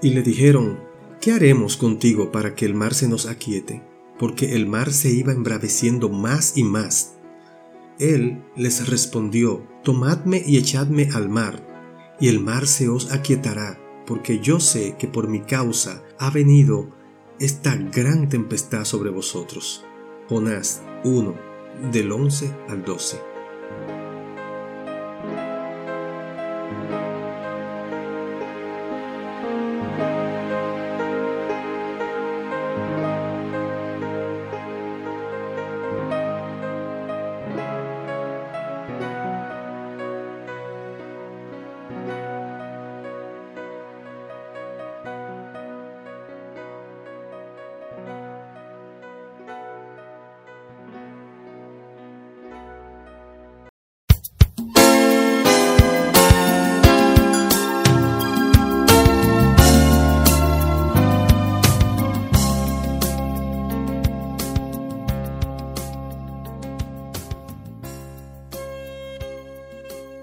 Y le dijeron, ¿qué haremos contigo para que el mar se nos aquiete? Porque el mar se iba embraveciendo más y más. Él les respondió, Tomadme y echadme al mar, y el mar se os aquietará, porque yo sé que por mi causa ha venido esta gran tempestad sobre vosotros. Jonás 1, del 11 al 12.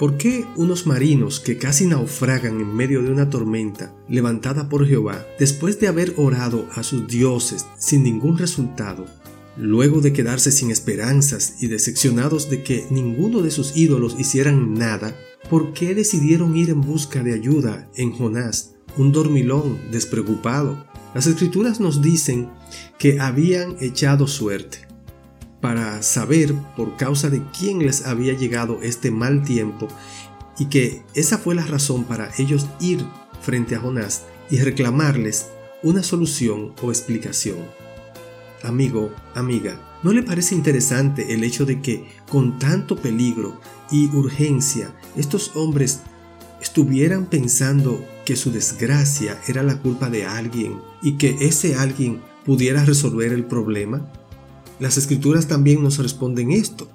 ¿Por qué unos marinos que casi naufragan en medio de una tormenta levantada por Jehová, después de haber orado a sus dioses sin ningún resultado, luego de quedarse sin esperanzas y decepcionados de que ninguno de sus ídolos hicieran nada, ¿por qué decidieron ir en busca de ayuda en Jonás, un dormilón despreocupado? Las escrituras nos dicen que habían echado suerte para saber por causa de quién les había llegado este mal tiempo y que esa fue la razón para ellos ir frente a Jonás y reclamarles una solución o explicación. Amigo, amiga, ¿no le parece interesante el hecho de que con tanto peligro y urgencia estos hombres estuvieran pensando que su desgracia era la culpa de alguien y que ese alguien pudiera resolver el problema? Las escrituras también nos responden esto.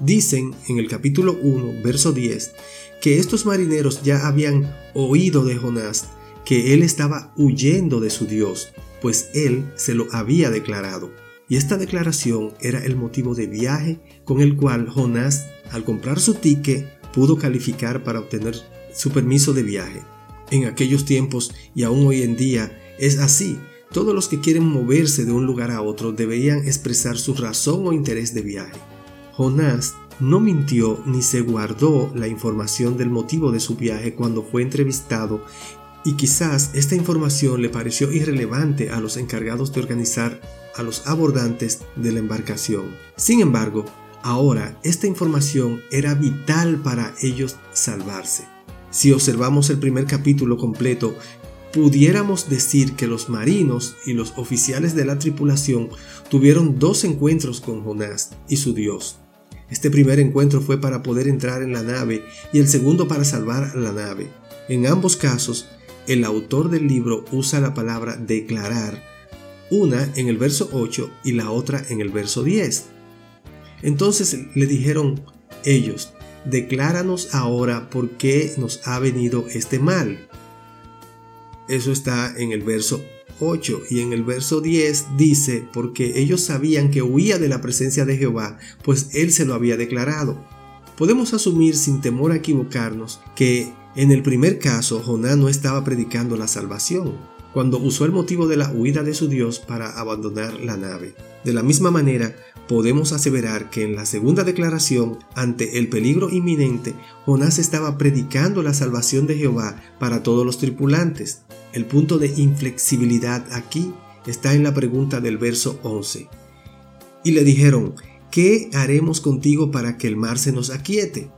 Dicen en el capítulo 1, verso 10, que estos marineros ya habían oído de Jonás que él estaba huyendo de su Dios, pues él se lo había declarado. Y esta declaración era el motivo de viaje con el cual Jonás, al comprar su ticket, pudo calificar para obtener su permiso de viaje. En aquellos tiempos y aún hoy en día es así. Todos los que quieren moverse de un lugar a otro deberían expresar su razón o interés de viaje. Jonás no mintió ni se guardó la información del motivo de su viaje cuando fue entrevistado y quizás esta información le pareció irrelevante a los encargados de organizar a los abordantes de la embarcación. Sin embargo, ahora esta información era vital para ellos salvarse. Si observamos el primer capítulo completo, pudiéramos decir que los marinos y los oficiales de la tripulación tuvieron dos encuentros con Jonás y su Dios. Este primer encuentro fue para poder entrar en la nave y el segundo para salvar la nave. En ambos casos, el autor del libro usa la palabra declarar, una en el verso 8 y la otra en el verso 10. Entonces le dijeron ellos, decláranos ahora por qué nos ha venido este mal. Eso está en el verso 8 y en el verso 10 dice, porque ellos sabían que huía de la presencia de Jehová, pues él se lo había declarado. Podemos asumir sin temor a equivocarnos que en el primer caso Jonás no estaba predicando la salvación, cuando usó el motivo de la huida de su Dios para abandonar la nave. De la misma manera, podemos aseverar que en la segunda declaración, ante el peligro inminente, Jonás estaba predicando la salvación de Jehová para todos los tripulantes. El punto de inflexibilidad aquí está en la pregunta del verso 11. Y le dijeron, ¿qué haremos contigo para que el mar se nos aquiete?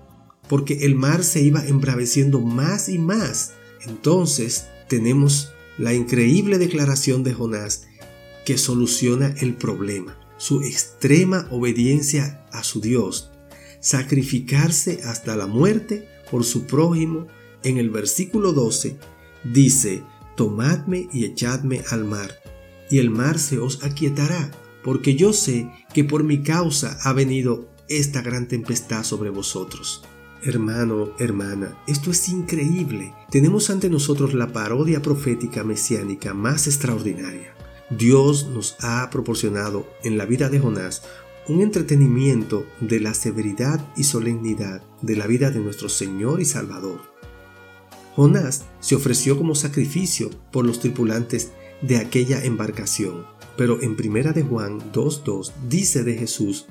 Porque el mar se iba embraveciendo más y más. Entonces tenemos la increíble declaración de Jonás que soluciona el problema su extrema obediencia a su Dios, sacrificarse hasta la muerte por su prójimo en el versículo 12 dice, Tomadme y echadme al mar, y el mar se os aquietará, porque yo sé que por mi causa ha venido esta gran tempestad sobre vosotros. Hermano, hermana, esto es increíble. Tenemos ante nosotros la parodia profética mesiánica más extraordinaria. Dios nos ha proporcionado en la vida de Jonás un entretenimiento de la severidad y solemnidad de la vida de nuestro Señor y Salvador. Jonás se ofreció como sacrificio por los tripulantes de aquella embarcación, pero en primera de Juan 2.2 dice de Jesús,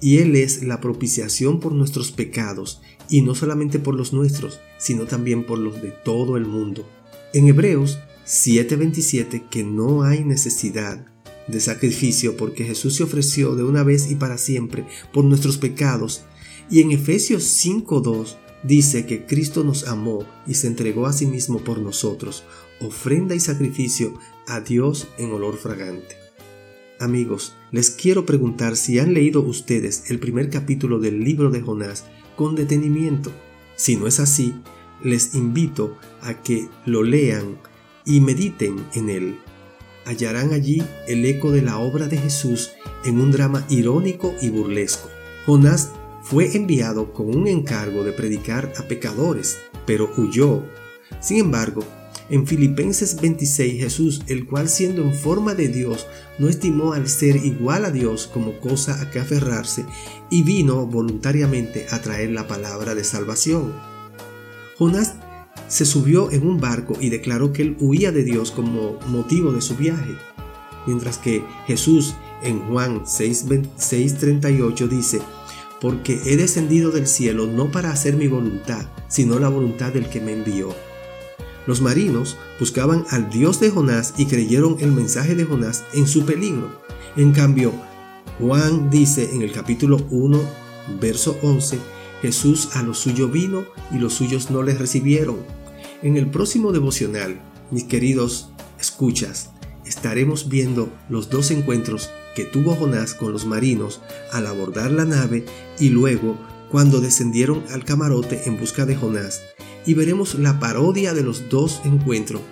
y Él es la propiciación por nuestros pecados, y no solamente por los nuestros, sino también por los de todo el mundo. En Hebreos 7:27 que no hay necesidad de sacrificio porque Jesús se ofreció de una vez y para siempre por nuestros pecados. Y en Efesios 5:2 dice que Cristo nos amó y se entregó a sí mismo por nosotros, ofrenda y sacrificio a Dios en olor fragante. Amigos, les quiero preguntar si han leído ustedes el primer capítulo del libro de Jonás con detenimiento. Si no es así, les invito a que lo lean y mediten en él. Hallarán allí el eco de la obra de Jesús en un drama irónico y burlesco. Jonás fue enviado con un encargo de predicar a pecadores, pero huyó. Sin embargo, en Filipenses 26 Jesús, el cual siendo en forma de Dios, no estimó al ser igual a Dios como cosa a que aferrarse, y vino voluntariamente a traer la palabra de salvación. Jonás se subió en un barco y declaró que él huía de Dios como motivo de su viaje. Mientras que Jesús en Juan 6:38 dice, porque he descendido del cielo no para hacer mi voluntad, sino la voluntad del que me envió. Los marinos buscaban al Dios de Jonás y creyeron el mensaje de Jonás en su peligro. En cambio, Juan dice en el capítulo 1, verso 11, Jesús a lo suyo vino y los suyos no les recibieron. En el próximo devocional, mis queridos escuchas, estaremos viendo los dos encuentros que tuvo Jonás con los marinos al abordar la nave y luego cuando descendieron al camarote en busca de Jonás y veremos la parodia de los dos encuentros.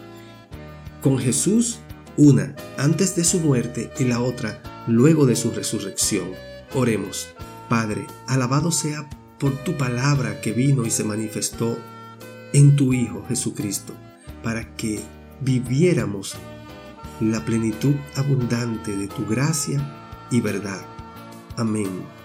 Con Jesús, una antes de su muerte y la otra luego de su resurrección. Oremos, Padre, alabado sea por tu palabra que vino y se manifestó en tu Hijo Jesucristo, para que viviéramos la plenitud abundante de tu gracia y verdad. Amén.